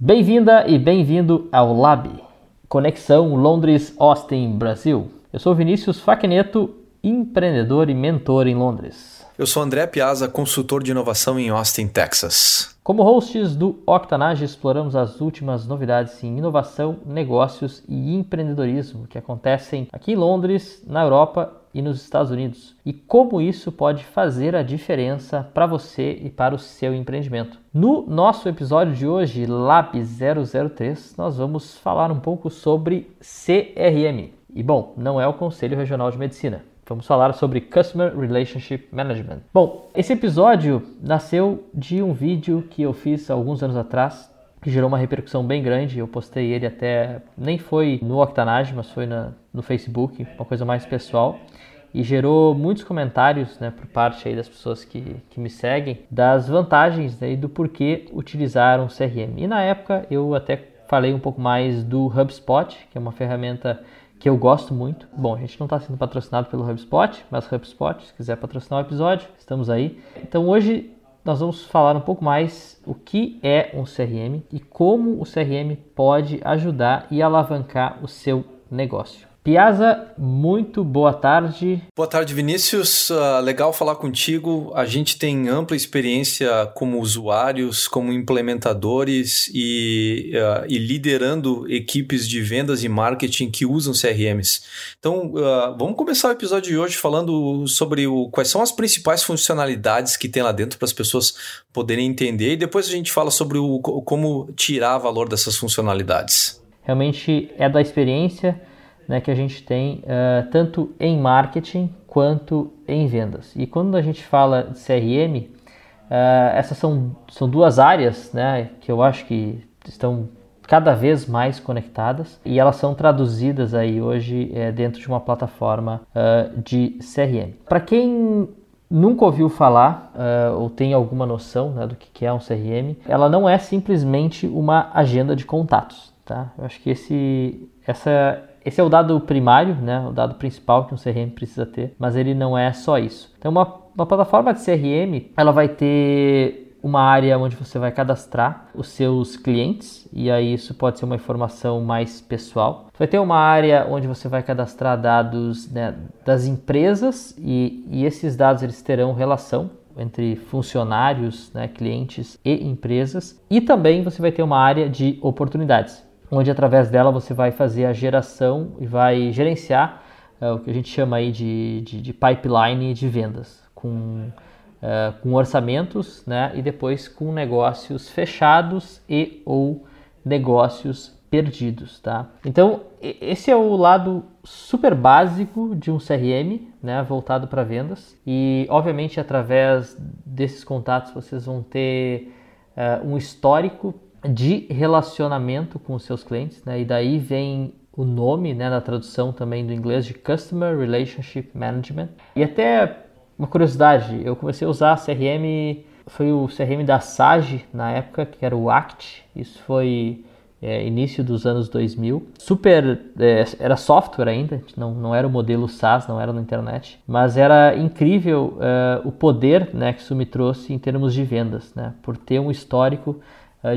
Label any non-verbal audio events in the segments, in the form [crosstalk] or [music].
Bem-vinda e bem-vindo ao Lab, Conexão Londres-Austin, Brasil. Eu sou Vinícius Facneto, empreendedor e mentor em Londres. Eu sou André Piazza, consultor de inovação em Austin, Texas. Como hosts do Octanage, exploramos as últimas novidades em inovação, negócios e empreendedorismo que acontecem aqui em Londres, na Europa e nos Estados Unidos e como isso pode fazer a diferença para você e para o seu empreendimento. No nosso episódio de hoje, Lab 003, nós vamos falar um pouco sobre CRM. E bom, não é o Conselho Regional de Medicina. Vamos falar sobre Customer Relationship Management. Bom, esse episódio nasceu de um vídeo que eu fiz alguns anos atrás que gerou uma repercussão bem grande. Eu postei ele até, nem foi no Octanage, mas foi na, no Facebook, uma coisa mais pessoal. E gerou muitos comentários né, por parte aí das pessoas que, que me seguem das vantagens né, e do porquê utilizar um CRM. E na época eu até falei um pouco mais do HubSpot, que é uma ferramenta que eu gosto muito. Bom, a gente não está sendo patrocinado pelo HubSpot, mas HubSpot, se quiser patrocinar o episódio, estamos aí. Então hoje nós vamos falar um pouco mais o que é um CRM e como o CRM pode ajudar e alavancar o seu negócio. Piazza, muito boa tarde. Boa tarde, Vinícius. Uh, legal falar contigo. A gente tem ampla experiência como usuários, como implementadores e, uh, e liderando equipes de vendas e marketing que usam CRMs. Então, uh, vamos começar o episódio de hoje falando sobre o, quais são as principais funcionalidades que tem lá dentro para as pessoas poderem entender e depois a gente fala sobre o, como tirar valor dessas funcionalidades. Realmente é da experiência né, que a gente tem uh, tanto em marketing quanto em vendas. E quando a gente fala de CRM, uh, eh, essas são, são duas áreas né, que eu acho que estão cada vez mais conectadas e elas são traduzidas aí hoje é, dentro de uma plataforma uh, de CRM. Para quem nunca ouviu falar uh, ou tem alguma noção né, do que é um CRM, ela não é simplesmente uma agenda de contatos. Tá? Eu acho que esse, essa esse é o dado primário, né, o dado principal que um CRM precisa ter, mas ele não é só isso. Então, uma, uma plataforma de CRM, ela vai ter uma área onde você vai cadastrar os seus clientes, e aí isso pode ser uma informação mais pessoal. Vai ter uma área onde você vai cadastrar dados né, das empresas, e, e esses dados eles terão relação entre funcionários, né, clientes e empresas. E também você vai ter uma área de oportunidades onde através dela você vai fazer a geração e vai gerenciar é, o que a gente chama aí de, de, de pipeline de vendas, com, é, com orçamentos né, e depois com negócios fechados e ou negócios perdidos, tá? Então, esse é o lado super básico de um CRM, né, voltado para vendas. E, obviamente, através desses contatos vocês vão ter uh, um histórico de relacionamento com os seus clientes, né? E daí vem o nome, né, na tradução também do inglês de Customer Relationship Management. E até uma curiosidade, eu comecei a usar CRM, foi o CRM da Sage na época, que era o ACT. Isso foi é, início dos anos 2000. Super, é, era software ainda, não, não era o modelo SaaS, não era na internet, mas era incrível é, o poder né, que isso me trouxe em termos de vendas, né, por ter um histórico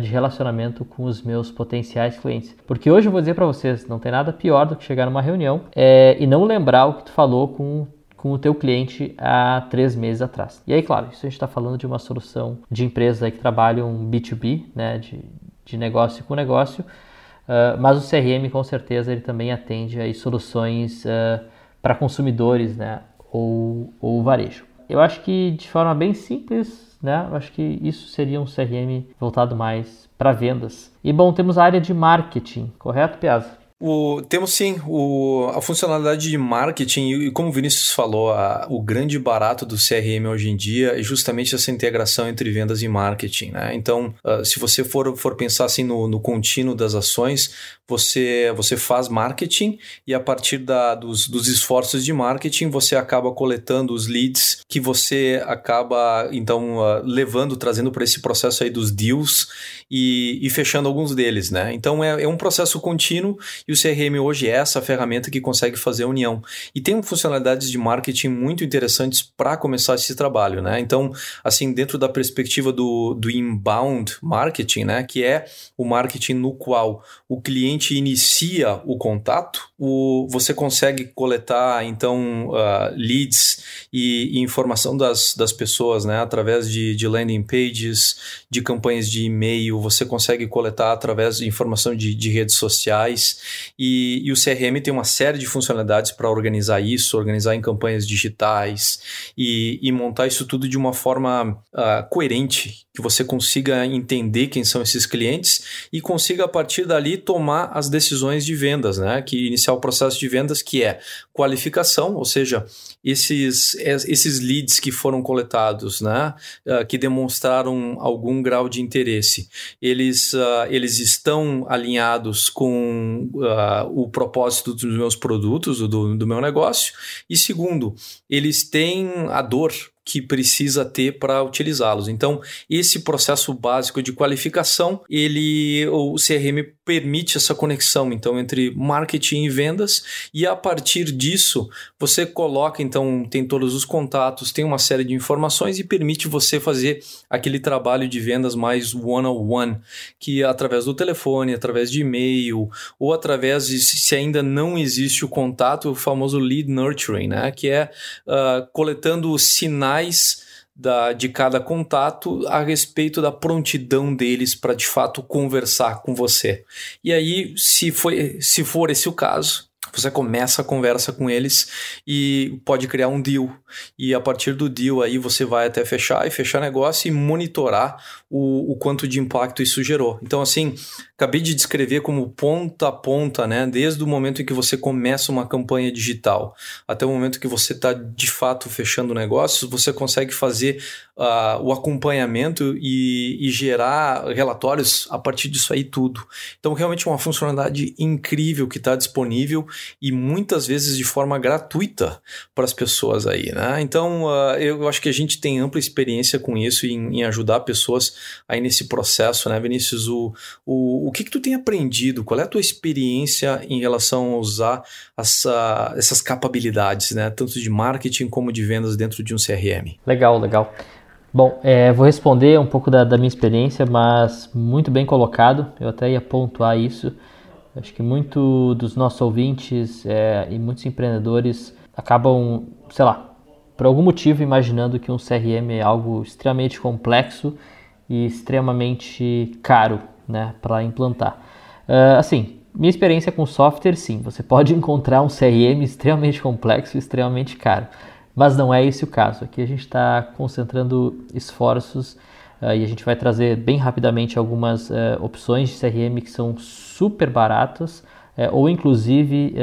de relacionamento com os meus potenciais clientes. Porque hoje eu vou dizer para vocês, não tem nada pior do que chegar numa reunião é, e não lembrar o que tu falou com com o teu cliente há três meses atrás. E aí, claro, isso a gente está falando de uma solução de empresas que trabalham B2B, né, de, de negócio com negócio, uh, mas o CRM com certeza ele também atende aí soluções uh, para consumidores, né, ou, ou varejo. Eu acho que de forma bem simples né? Eu acho que isso seria um CRM voltado mais para vendas. E bom, temos a área de marketing, correto, Piazza? O, temos sim o, a funcionalidade de marketing e, como o Vinícius falou, a, o grande barato do CRM hoje em dia é justamente essa integração entre vendas e marketing. Né? Então, uh, se você for, for pensar assim no, no contínuo das ações, você, você faz marketing e a partir da, dos, dos esforços de marketing você acaba coletando os leads que você acaba então uh, levando, trazendo para esse processo aí dos deals e, e fechando alguns deles. Né? Então, é, é um processo contínuo E o CRM hoje é essa ferramenta que consegue fazer a união. E tem funcionalidades de marketing muito interessantes para começar esse trabalho, né? Então, assim, dentro da perspectiva do, do inbound marketing, né? Que é o marketing no qual o cliente inicia o contato, o, você consegue coletar, então, uh, leads e, e, informação das, das pessoas, né? Através de, de landing pages, de campanhas de e-mail, você consegue coletar através de informação de, de redes sociais e, e o CRM tem uma série de funcionalidades para organizar isso, organizar em campanhas digitais e, e montar isso tudo de uma forma uh, coerente, que você consiga entender quem são esses clientes e consiga a partir dali tomar as decisões de vendas, né? Que iniciar o processo de vendas que é qualificação, ou seja, esses, esses leads que foram coletados, né, uh, que demonstraram algum grau de interesse, eles, uh, eles estão alinhados com uh, o propósito dos meus produtos, do, do meu negócio, e segundo, eles têm a dor que precisa ter para utilizá-los. Então, esse processo básico de qualificação, ele o CRM permite essa conexão então entre marketing e vendas e a partir disso você coloca então tem todos os contatos, tem uma série de informações e permite você fazer aquele trabalho de vendas mais one on one, que através do telefone, através de e-mail ou através de se ainda não existe o contato, o famoso lead nurturing, né, que é uh, coletando sinais da, de cada contato a respeito da prontidão deles para de fato conversar com você. E aí, se, foi, se for esse o caso, você começa a conversa com eles e pode criar um deal. E a partir do deal aí você vai até fechar e fechar negócio e monitorar o, o quanto de impacto isso gerou. Então, assim, acabei de descrever como ponta a ponta, né? Desde o momento em que você começa uma campanha digital até o momento que você está de fato fechando negócios, você consegue fazer uh, o acompanhamento e, e, gerar relatórios a partir disso aí tudo. Então, realmente é uma funcionalidade incrível que está disponível e muitas vezes de forma gratuita para as pessoas aí, né? Então, uh, eu acho que a gente tem ampla experiência com isso em, em ajudar pessoas aí nesse processo, né, Vinícius? O, o, o que, que tu tem aprendido? Qual é a tua experiência em relação a usar essa, essas capabilidades, né? Tanto de marketing como de vendas dentro de um CRM? Legal, legal. Bom, é, vou responder um pouco da, da, minha experiência, mas muito bem colocado. Eu até ia pontuar isso. Acho que muito dos nossos ouvintes é, e muitos empreendedores acabam, sei lá, por algum motivo imaginando que um CRM é algo extremamente complexo e extremamente caro né, para implantar. Uh, assim, minha experiência com software, sim, você pode [laughs] encontrar um CRM extremamente complexo e extremamente caro, mas não é esse o caso. Aqui a gente está concentrando esforços uh, e a gente vai trazer bem rapidamente algumas uh, opções de CRM que são super baratas ou inclusive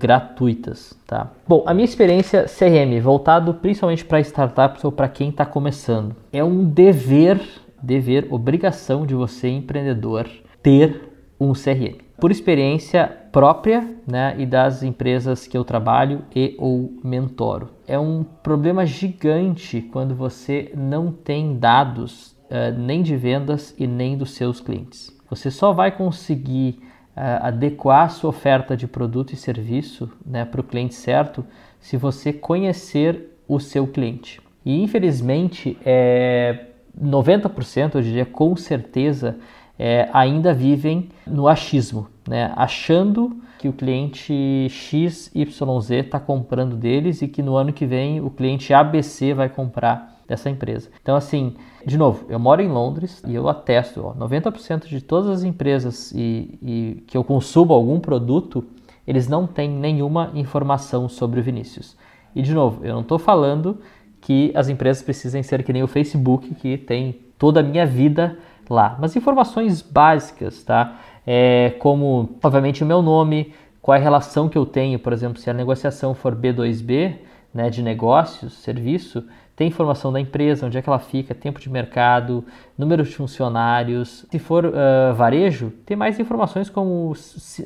gratuitas. Tá? Bom, a minha experiência CRM voltado principalmente para startups ou para quem está começando é um dever dever, obrigação de você, empreendedor, ter um CRM. Por experiência própria né, e das empresas que eu trabalho e ou mentoro. É um problema gigante quando você não tem dados uh, nem de vendas e nem dos seus clientes. Você só vai conseguir uh, adequar a sua oferta de produto e serviço né, para o cliente certo se você conhecer o seu cliente. E infelizmente, é, 90%, eu diria com certeza, é, ainda vivem no achismo, né? achando que o cliente XYZ está comprando deles e que no ano que vem o cliente ABC vai comprar dessa empresa. Então, assim, de novo, eu moro em Londres e eu atesto, ó, 90% de todas as empresas e, e que eu consumo algum produto, eles não têm nenhuma informação sobre o Vinícius. E de novo, eu não estou falando que as empresas precisem ser que nem o Facebook, que tem toda a minha vida lá. Mas informações básicas, tá? É, como, obviamente, o meu nome, qual é a relação que eu tenho, por exemplo, se a negociação for B2B, né, de negócios, serviço, tem informação da empresa, onde é que ela fica, tempo de mercado, número de funcionários. Se for uh, varejo, tem mais informações como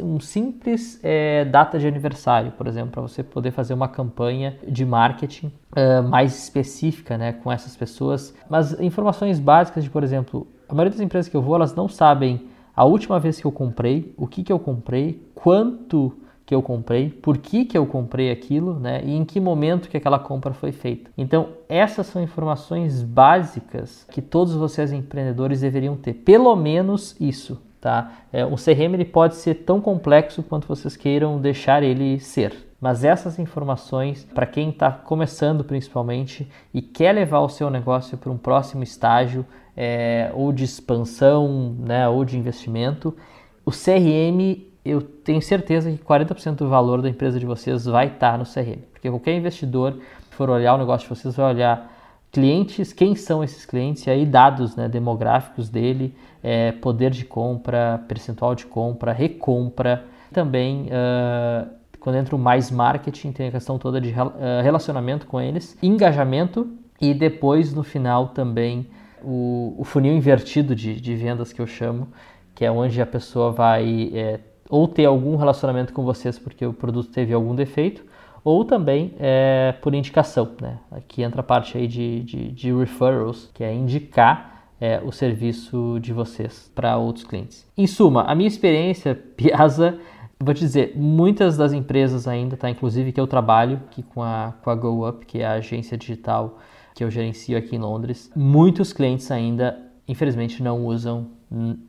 um simples é, data de aniversário, por exemplo, para você poder fazer uma campanha de marketing uh, mais específica né, com essas pessoas. Mas informações básicas de, por exemplo, a maioria das empresas que eu vou, elas não sabem a última vez que eu comprei, o que, que eu comprei, quanto que eu comprei, por que, que eu comprei aquilo, né? E em que momento que aquela compra foi feita. Então, essas são informações básicas que todos vocês empreendedores deveriam ter. Pelo menos isso, tá? É, o CRM ele pode ser tão complexo quanto vocês queiram deixar ele ser. Mas essas informações, para quem está começando principalmente e quer levar o seu negócio para um próximo estágio, é, ou de expansão, né, ou de investimento, o CRM, eu tenho certeza que 40% do valor da empresa de vocês vai estar no CRM. Porque qualquer investidor que for olhar o negócio de vocês vai olhar clientes, quem são esses clientes, e aí dados né, demográficos dele, é, poder de compra, percentual de compra, recompra, também uh, quando entra o mais marketing, tem a questão toda de uh, relacionamento com eles, engajamento e depois no final também o, o funil invertido de, de, vendas que eu chamo, que é onde a pessoa vai é, ou ter algum relacionamento com vocês porque o produto teve algum defeito, ou também é, por indicação. Né? Aqui entra a parte aí de, de, de referrals, que é indicar é, o serviço de vocês para outros clientes. Em suma, a minha experiência, [laughs] Piazza, vou te dizer, muitas das empresas ainda, tá? Inclusive que eu trabalho aqui com a, com a GoUp, que é a agência digital que eu gerencio aqui em Londres, muitos clientes ainda, infelizmente, não usam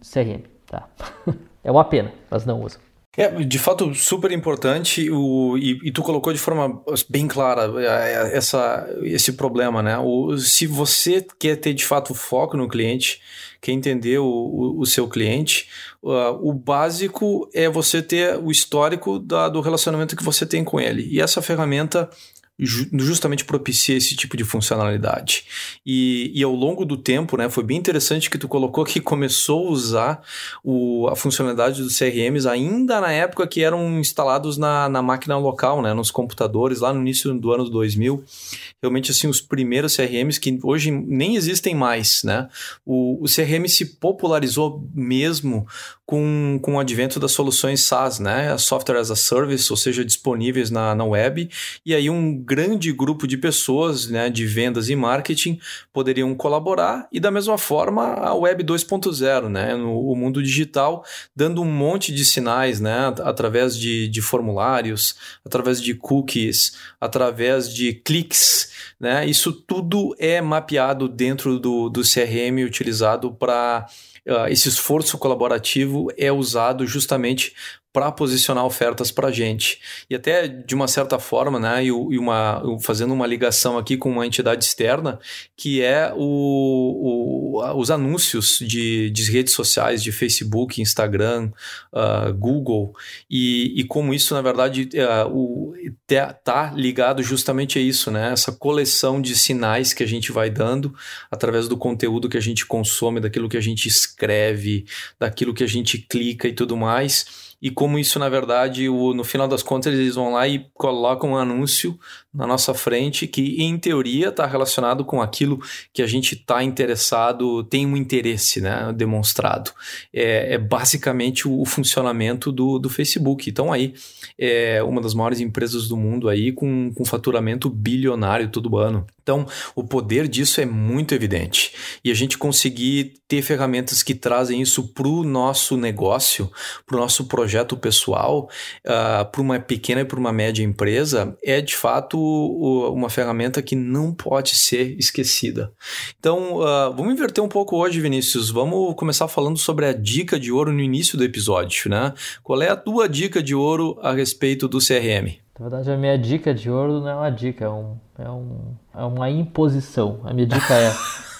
CRM, tá? [laughs] é uma pena, mas não usam. É, de fato, super importante o, e, e, tu colocou de forma bem clara é, essa, esse problema, né? O, se você quer ter de fato foco no cliente, quer entender o, o, o seu cliente, uh, o básico é você ter o histórico da, do relacionamento que você tem com ele. E essa ferramenta justamente propicia esse tipo de funcionalidade. E, e, ao longo do tempo, né, foi bem interessante que tu colocou que começou a usar o, a funcionalidade dos CRMs ainda na época que eram instalados na, na máquina local, né, nos computadores, lá no início do ano 2000. Realmente, assim, os primeiros CRMs que hoje nem existem mais, né? O, o CRM se popularizou mesmo com, com o advento das soluções SaaS, né? Software as a Service, ou seja, disponíveis na, na web, e aí um grande grupo de pessoas né, de vendas e marketing poderiam colaborar e da mesma forma a web 2.0, né, no o mundo digital, dando um monte de sinais né, através de, de formulários, através de cookies, através de cliques. Né, isso tudo é mapeado dentro do, do CRM utilizado para Uh, esse esforço colaborativo é usado justamente para posicionar ofertas para a gente. E até de uma certa forma, né, e, uma, fazendo uma ligação aqui com uma entidade externa, que é o, o os anúncios de, de, redes sociais, de Facebook, Instagram, uh, Google, e, e, como isso, na verdade, está tá ligado justamente a isso, né, essa coleção de sinais que a gente vai dando através do conteúdo que a gente consome, daquilo que a gente escreve, daquilo que a gente clica e tudo mais e como isso, na verdade, o, no final das contas, eles vão lá e colocam um anúncio na nossa frente que, em teoria, está relacionado com aquilo que a gente está interessado, tem um interesse né, demonstrado. É, é basicamente o, o, funcionamento do, do Facebook. Então, aí, é uma das maiores empresas do mundo aí com, com faturamento bilionário todo ano. Então, o poder disso é muito evidente. E a gente conseguir ter ferramentas que trazem isso para o nosso negócio, para o nosso projeto pessoal, uh, ah, para uma pequena e para uma média empresa, é de fato uma ferramenta que não pode ser esquecida. Então, uh, vamos inverter um pouco hoje, Vinícius. Vamos começar falando sobre a dica de ouro no início do episódio, né? Qual é a tua dica de ouro a respeito do CRM? Na verdade, a minha dica de ouro não é uma dica, é, um, é, um, é uma imposição. A minha dica é, [laughs]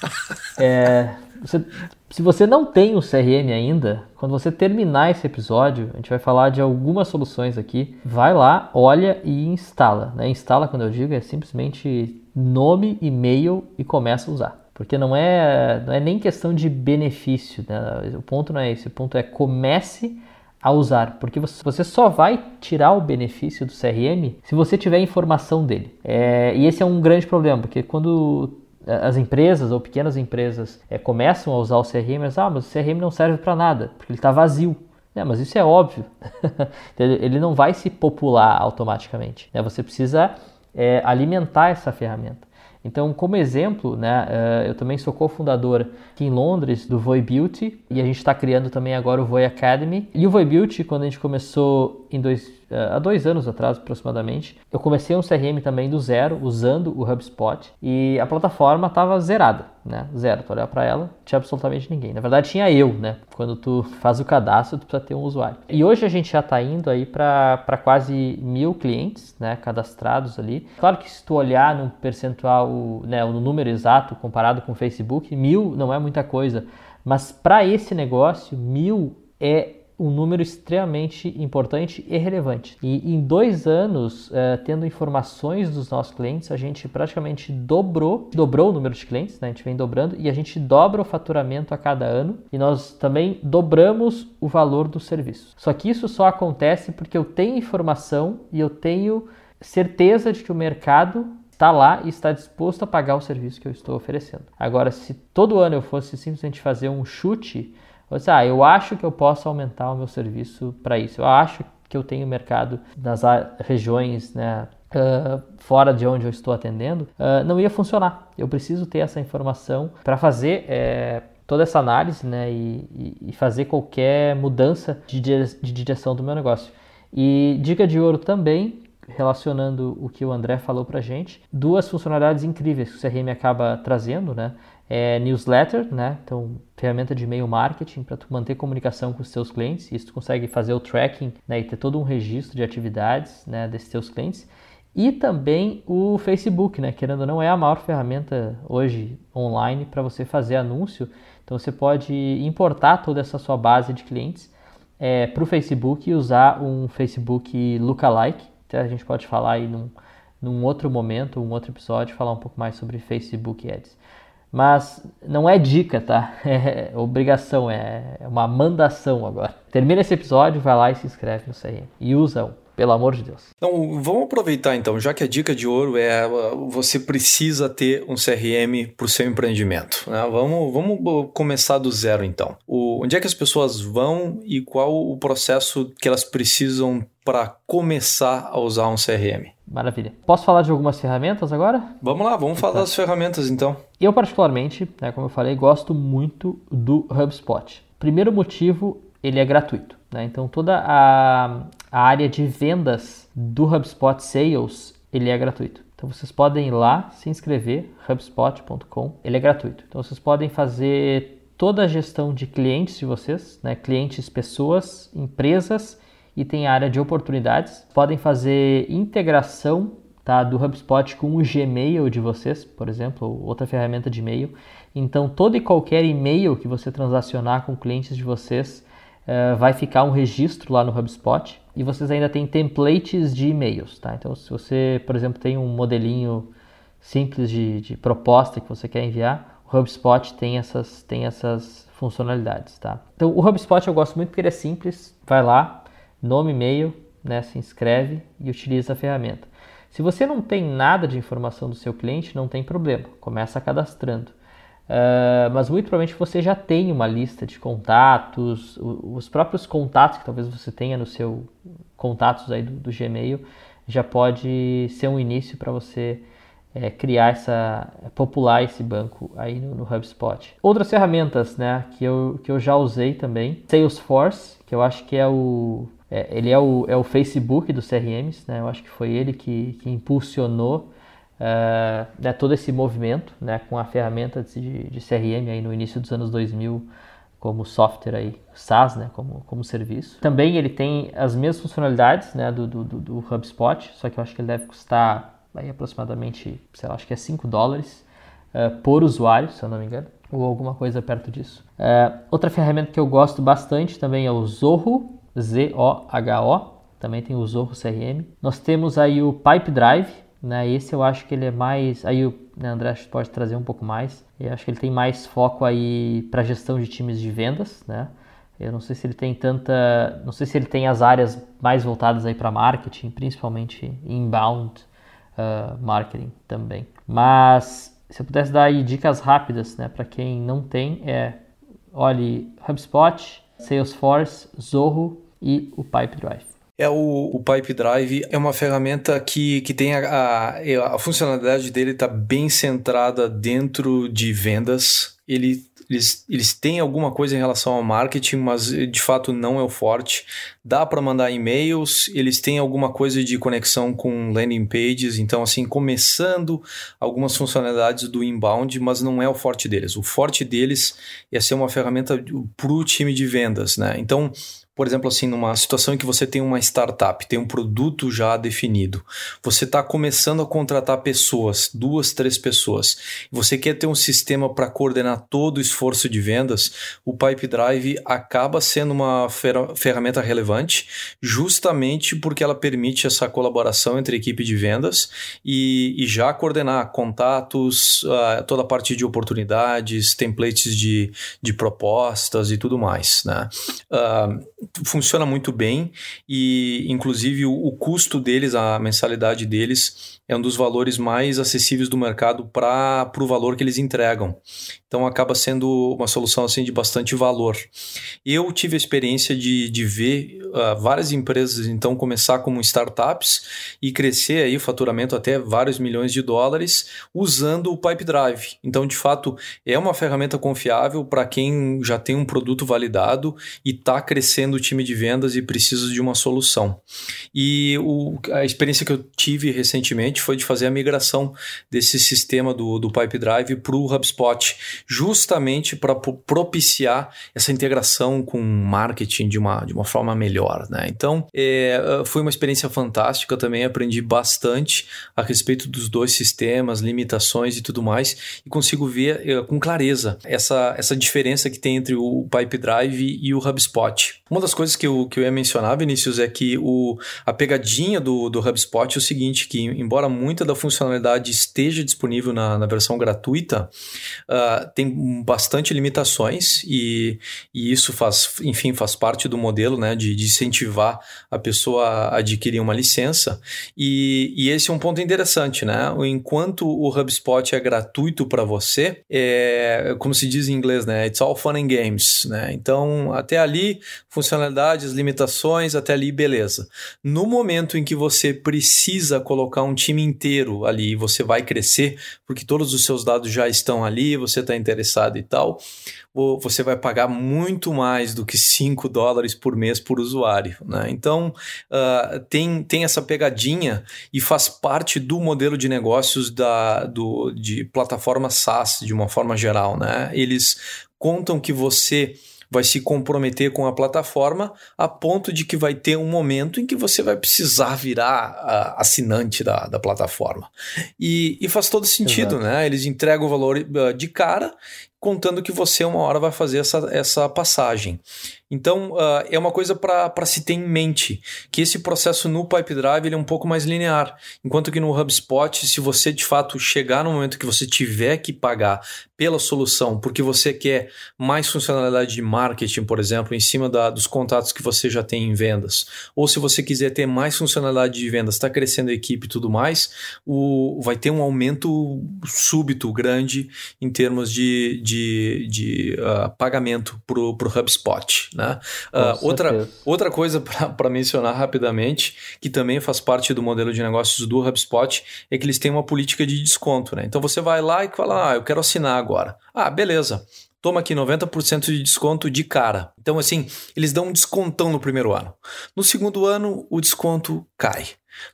é você, se você não tem o CRM ainda, quando você terminar esse episódio, a gente vai falar de algumas soluções aqui. Vai lá, olha e instala. Né? Instala, quando eu digo, é simplesmente nome, e-mail e começa a usar. Porque não é, não é nem questão de benefício. Né? O ponto não é esse. O ponto é comece a usar, porque você só vai tirar o benefício do CRM se você tiver informação dele. É, e esse é um grande problema, porque quando as empresas ou pequenas empresas é, começam a usar o CRM, mas, ah, mas o CRM não serve para nada, porque ele está vazio. É, mas isso é óbvio. [laughs] ele não vai se popular automaticamente. Né? Você precisa é, alimentar essa ferramenta. Então, como exemplo, né, uh, eu também sou cofundador aqui em Londres do Voi Beauty e a gente está criando também agora o Voi Academy. E o Voi Beauty, quando a gente começou em dois, há dois anos atrás aproximadamente, eu comecei um CRM também do zero, usando o HubSpot e a plataforma estava zerada, né? Zero. Tu olhar para ela, tinha absolutamente ninguém. Na verdade, tinha eu, né? Quando tu faz o cadastro, tu precisa ter um usuário. E hoje a gente já está indo aí para quase mil clientes, né? Cadastrados ali. Claro que se tu olhar no percentual né, o número exato comparado com o Facebook, mil não é muita coisa, mas para esse negócio, mil é um número extremamente importante e relevante. E em dois anos, uh, tendo informações dos nossos clientes, a gente praticamente dobrou, dobrou o número de clientes, né? a gente vem dobrando, e a gente dobra o faturamento a cada ano, e nós também dobramos o valor do serviço. Só que isso só acontece porque eu tenho informação e eu tenho certeza de que o mercado está lá e está disposto a pagar o serviço que eu estou oferecendo. Agora, se todo ano eu fosse simplesmente fazer um chute, você, ah, eu acho que eu posso aumentar o meu serviço para isso, eu acho que eu tenho mercado nas regiões né, uh, fora de onde eu estou atendendo, uh, não ia funcionar. Eu preciso ter essa informação para fazer é, toda essa análise né, e, e, fazer qualquer mudança de, de direção do meu negócio. E dica de ouro também relacionando o que o André falou para gente, duas funcionalidades incríveis que o CRM acaba trazendo, né? É newsletter, né? Então, ferramenta de e-mail marketing para tu manter comunicação com os teus clientes. Isso tu consegue fazer o tracking né? e ter todo um registro de atividades né? desses teus clientes. E também o Facebook, né? Querendo ou não, é a maior ferramenta hoje online para você fazer anúncio. Então, você pode importar toda essa sua base de clientes é, para o Facebook e usar um Facebook lookalike a gente pode falar aí num, num outro momento, um outro episódio, falar um pouco mais sobre Facebook Ads. Mas não é dica, tá? [laughs] É obrigação, é uma mandação agora. Termina esse episódio, vai lá e se inscreve no CRM. E usa pelo amor de Deus. Então, vamos aproveitar então, já que a dica de ouro é você precisa ter um CRM para o seu empreendimento. Né? Vamos, vamos começar do zero então. O, onde é que as pessoas vão e qual o processo que elas precisam para começar a usar um CRM? Maravilha. Posso falar de algumas ferramentas agora? Vamos lá, vamos falar tá. das ferramentas então. Eu, particularmente, né, como eu falei, gosto muito do HubSpot. Primeiro motivo, ele é gratuito. Né? Então, toda a, a área de vendas do HubSpot Sales, ele é gratuito. Então, vocês podem ir lá, se inscrever, hubspot.com, ele é gratuito. Então, vocês podem fazer toda a gestão de clientes de vocês, né? clientes, pessoas, empresas e tem a área de oportunidades. Podem fazer integração tá, do HubSpot com o Gmail de vocês, por exemplo, outra ferramenta de e-mail. Então, todo e qualquer e-mail que você transacionar com clientes de vocês uh, vai ficar um registro lá no HubSpot. E vocês ainda têm templates de e-mails. Tá? Então, se você, por exemplo, tem um modelinho simples de, de proposta que você quer enviar, o HubSpot tem essas, tem essas funcionalidades. Tá? Então, o HubSpot eu gosto muito porque ele é simples. Vai lá, nome, e-mail, né, se inscreve e utiliza a ferramenta. Se você não tem nada de informação do seu cliente, não tem problema, começa cadastrando. Uh, mas muito provavelmente você já tem uma lista de contatos, os próprios contatos que talvez você tenha no seu contatos aí do, do Gmail já pode ser um início para você é, criar essa, popular esse banco aí no, no, HubSpot. Outras ferramentas, né, que eu, que eu já usei também, Salesforce, que eu acho que é o é, ele é o, é o Facebook dos CRMs, né? Eu acho que foi ele que, que impulsionou uh, né, todo esse movimento, né? Com a ferramenta de, de CRM aí no início dos anos 2000 como software aí, SaaS, né, como, como serviço. Também ele tem as mesmas funcionalidades, né, do, do, do HubSpot, só que eu acho que ele deve custar aí aproximadamente, sei lá, acho que é 5 dólares uh, por usuário, se eu não me engano, ou alguma coisa perto disso. Uh, outra ferramenta que eu gosto bastante também é o Zorro, Z-O-H-O, também tem o Zorro CRM. Nós temos aí o Pipe Drive, né? Esse eu acho que ele é mais, aí o né, André pode trazer um pouco mais. Eu acho que ele tem mais foco aí para gestão de times de vendas, né? Eu não sei se ele tem tanta, não sei se ele tem as áreas mais voltadas aí para marketing, principalmente inbound uh, marketing também. Mas se eu pudesse dar aí dicas rápidas, né, para quem não tem, é olhe HubSpot, Salesforce, Zorro e o Pipe Drive. É o, o Pipe Drive é uma ferramenta que, que tem a, a, a funcionalidade dele está bem centrada dentro de vendas. Ele eles, eles têm alguma coisa em relação ao marketing, mas de fato não é o forte. Dá para mandar e-mails, eles têm alguma coisa de conexão com landing pages, então assim, começando algumas funcionalidades do inbound, mas não é o forte deles. O forte deles é ser uma ferramenta para o time de vendas, né? Então, por exemplo, assim, numa situação em que você tem uma startup, tem um produto já definido, você está começando a contratar pessoas, duas, três pessoas, você quer ter um sistema para coordenar todo o esforço de vendas, o Pipe Drive acaba sendo uma ferramenta relevante, justamente porque ela permite essa colaboração entre a equipe de vendas e, e já coordenar contatos, uh, toda a parte de oportunidades, templates de, de propostas e tudo mais. Né? Uh, funciona muito bem e, inclusive, o, o, custo deles, a mensalidade deles, é um dos valores mais acessíveis do mercado para o valor que eles entregam. Então, acaba sendo uma solução assim de bastante valor. Eu tive a experiência de, de ver uh, várias empresas então começar como startups e crescer aí o faturamento até vários milhões de dólares usando o Pipe Drive. Então, de fato, é uma ferramenta confiável para quem já tem um produto validado e está crescendo o time de vendas e precisa de uma solução. E o, a experiência que eu tive recentemente foi de fazer a migração desse sistema do, do Pipe Drive para o HubSpot, justamente para propiciar essa integração com marketing de uma, de uma forma melhor. Né? Então, é, foi uma experiência fantástica também, aprendi bastante a respeito dos dois sistemas, limitações e tudo mais, e consigo ver é, com clareza essa, essa diferença que tem entre o Pipe Drive e o HubSpot. Uma das coisas que eu, que eu ia mencionar, Vinícius, é que o, a pegadinha do, do HubSpot é o seguinte, que embora muita da funcionalidade esteja disponível na, na versão gratuita, uh, tem bastante limitações e, e isso faz, enfim, faz parte do modelo né, de, de incentivar a pessoa a adquirir uma licença. E, e esse é um ponto interessante, né? Enquanto o HubSpot é gratuito para você, é como se diz em inglês, né? It's all fun and games, né? Então, até ali, funcionalidades, limitações, até ali, beleza. No momento em que você precisa colocar um time inteiro ali, você vai crescer, porque todos os seus dados já estão ali, você está interessado e tal, você vai pagar muito mais do que 5 dólares por mês por usuário. Né? Então, uh, tem, tem essa pegadinha e faz parte do modelo de negócios da, do, de plataforma SaaS, de uma forma geral. Né? Eles contam que você vai se comprometer com a plataforma a ponto de que vai ter um momento em que você vai precisar virar uh, assinante da, da plataforma. E, e faz todo sentido, Exato. né? Eles entregam o valor uh, de cara contando que você uma hora vai fazer essa, essa passagem. Então, uh, é uma coisa para se ter em mente, que esse processo no Pipe Drive ele é um pouco mais linear, enquanto que no HubSpot, se você de fato chegar no momento que você tiver que pagar pela solução, porque você quer mais funcionalidade de marketing, por exemplo, em cima da, dos contatos que você já tem em vendas, ou se você quiser ter mais funcionalidade de vendas, está crescendo a equipe e tudo mais, o, vai ter um aumento súbito, grande, em termos de, de, de uh, pagamento para o HubSpot. Né? Uh, outra, outra coisa [laughs] para mencionar rapidamente, que também faz parte do modelo de negócios do HubSpot, é que eles têm uma política de desconto. Né? Então você vai lá e fala: Ah, eu quero assinar agora. Ah, beleza toma aqui 90% de desconto de cara. Então, assim, eles dão um descontão no primeiro ano. No segundo ano, o desconto cai.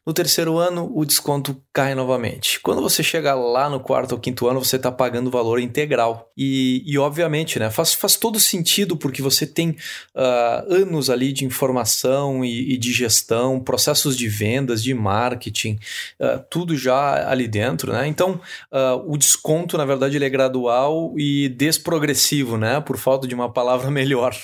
No terceiro ano, o desconto cai novamente. Quando você chega lá no quarto ou quinto ano, você está pagando o valor integral. E, e obviamente, né, faz, faz todo sentido porque você tem uh, anos ali de informação e, e, de gestão, processos de vendas, de marketing, uh, tudo já ali dentro. Né? Então, uh, o desconto, na verdade, ele é gradual e desprogressivo, né? por falta de uma palavra [laughs] melhor.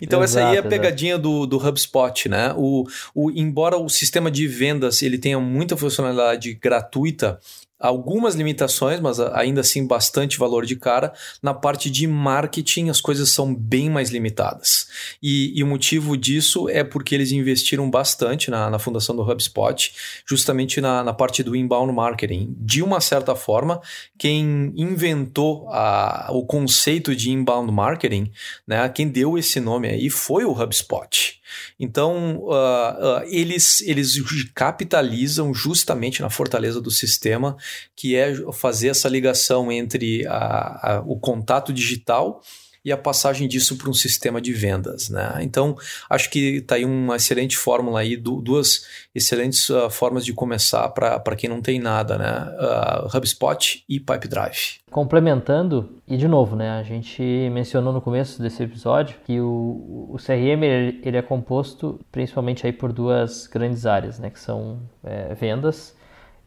então, exato, essa aí é a pegadinha do, do HubSpot. Né? O, o, embora o sistema de vendas ele tenha muita funcionalidade gratuita algumas limitações, mas ainda assim bastante valor de cara. Na parte de marketing, as coisas são bem mais limitadas. E, e o motivo disso é porque eles investiram bastante na, na fundação do HubSpot, justamente na, na parte do inbound marketing. De uma certa forma, quem inventou a, o conceito de inbound marketing, né, quem deu esse nome aí foi o HubSpot. Então, uh, uh, eles, eles capitalizam justamente na fortaleza do sistema, que é fazer essa ligação entre a, a, o contato digital e a passagem disso para um sistema de vendas. Né? Então, acho que está aí uma excelente fórmula aí, duas excelentes uh, formas de começar para quem não tem nada, né? Uh, HubSpot e Pipedrive. Complementando, e de novo, né, a gente mencionou no começo desse episódio que o, o CRM ele, ele é composto principalmente aí por duas grandes áreas, né, que são é, vendas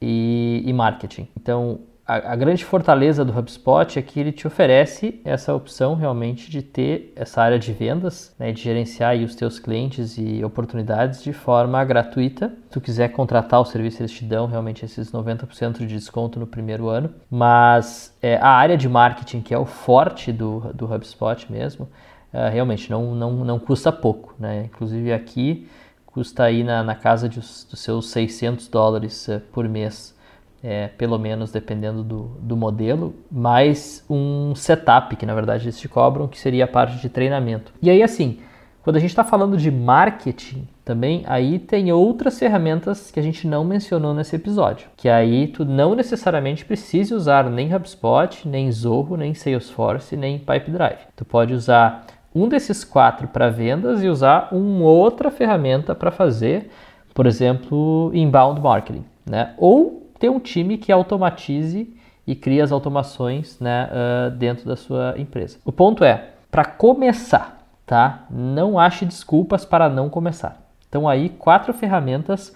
e, e marketing. Então, a, a, grande fortaleza do HubSpot é que ele te oferece essa opção realmente de ter essa área de vendas, né, de gerenciar os teus clientes e oportunidades de forma gratuita. Se tu quiser contratar o serviço, eles te dão realmente esses 90% de desconto no primeiro ano. Mas é, a área de marketing, que é o forte do, do HubSpot mesmo, é, realmente não, não, não custa pouco. Né? Inclusive aqui custa aí na, na casa de, dos seus 600 dólares é, por mês é, pelo menos dependendo do, do modelo, mais um setup, que na verdade eles te cobram, que seria a parte de treinamento. E aí, assim, quando a gente está falando de marketing também, aí tem outras ferramentas que a gente não mencionou nesse episódio, que aí tu não necessariamente precisa usar nem HubSpot, nem Zoho, nem Salesforce, nem Pipedrive. Tu pode usar um desses quatro para vendas e usar uma outra ferramenta para fazer, por exemplo, inbound marketing, né? Ou ter um time que automatize e crie as automações né, uh, dentro da sua empresa. O ponto é, para começar, tá? Não ache desculpas para não começar. Então aí quatro ferramentas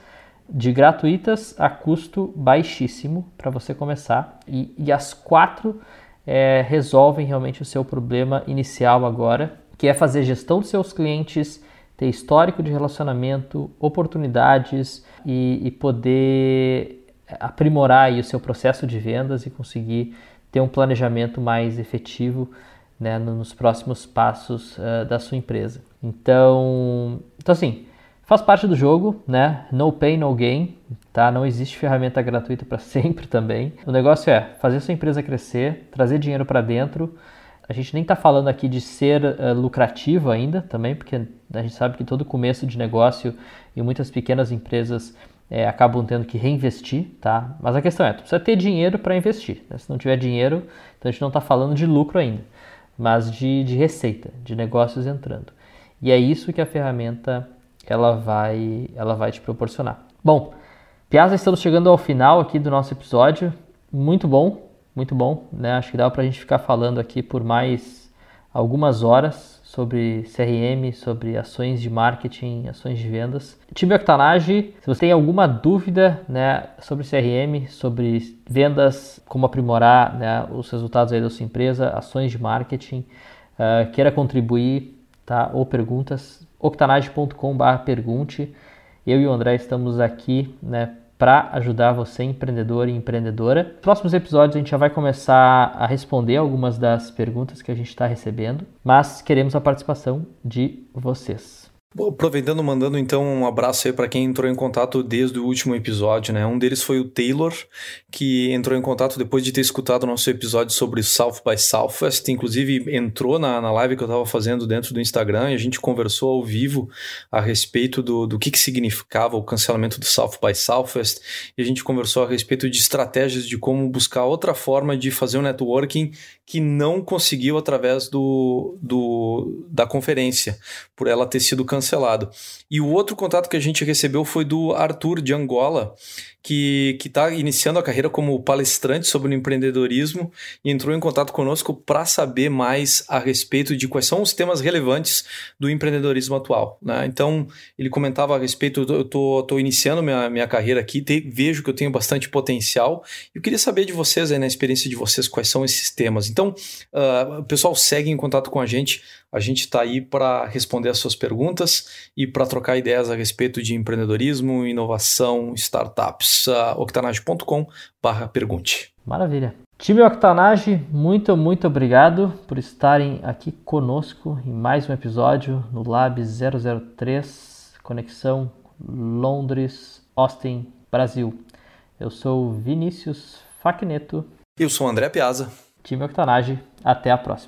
de gratuitas a custo baixíssimo para você começar e, e as quatro é, resolvem realmente o seu problema inicial agora, que é fazer gestão dos seus clientes, ter histórico de relacionamento, oportunidades e, e poder aprimorar o seu processo de vendas e conseguir ter um planejamento mais efetivo né, nos próximos passos uh, da sua empresa. Então, então assim, faz parte do jogo, né? No pay, no gain, tá? Não existe ferramenta gratuita para [laughs] sempre também. O negócio é fazer sua empresa crescer, trazer dinheiro para dentro. A gente nem está falando aqui de ser uh, lucrativo ainda também, porque a gente sabe que todo começo de negócio e muitas pequenas empresas é, acabam tendo que reinvestir, tá? Mas a questão é, tu precisa ter dinheiro para investir. Né? Se não tiver dinheiro, então a gente não está falando de lucro ainda, mas de, de receita, de negócios entrando. E é isso que a ferramenta ela vai, ela vai te proporcionar. Bom, Piazza, estamos chegando ao final aqui do nosso episódio. Muito bom, muito bom, né? Acho que dá para a gente ficar falando aqui por mais algumas horas sobre CRM, sobre ações de marketing, ações de vendas. Time Octanage, se você tem alguma dúvida né, sobre CRM, sobre vendas, como aprimorar né, os resultados aí da sua empresa, ações de marketing, uh, queira contribuir tá, ou perguntas, octanage.com.br pergunte. Eu e o André estamos aqui né, para ajudar você, empreendedor e empreendedora. Próximos episódios a gente já vai começar a responder algumas das perguntas que a gente está recebendo, mas queremos a participação de vocês. Aproveitando, mandando então um abraço aí para quem entrou em contato desde o último episódio, né? Um deles foi o Taylor, que entrou em contato depois de ter escutado o nosso episódio sobre South by Southwest, inclusive entrou na, na live que eu estava fazendo dentro do Instagram e a gente conversou ao vivo a respeito do, do que, que significava o cancelamento do South by Southwest. E a gente conversou a respeito de estratégias de como buscar outra forma de fazer o networking que não conseguiu através do, do, da conferência, por ela ter sido cancelado. E o outro contato que a gente recebeu foi do Arthur de Angola, que está iniciando a carreira como palestrante sobre o empreendedorismo e entrou em contato conosco para saber mais a respeito de quais são os temas relevantes do empreendedorismo atual. Né? Então, ele comentava a respeito, eu estou iniciando minha, minha carreira aqui, te, vejo que eu tenho bastante potencial e eu queria saber de vocês, aí, na experiência de vocês, quais são esses temas. Então, uh, o pessoal segue em contato com a gente, a gente está aí para responder as suas perguntas e para trocar ideias a respeito de empreendedorismo, inovação, startups. Uh, octanage.com pergunte. Maravilha. Time Octanage, muito, muito obrigado por estarem aqui conosco em mais um episódio no Lab 003, Conexão Londres, Austin, Brasil. Eu sou Vinícius Facneto. Eu sou André Piazza. Time Octanage, até a próxima.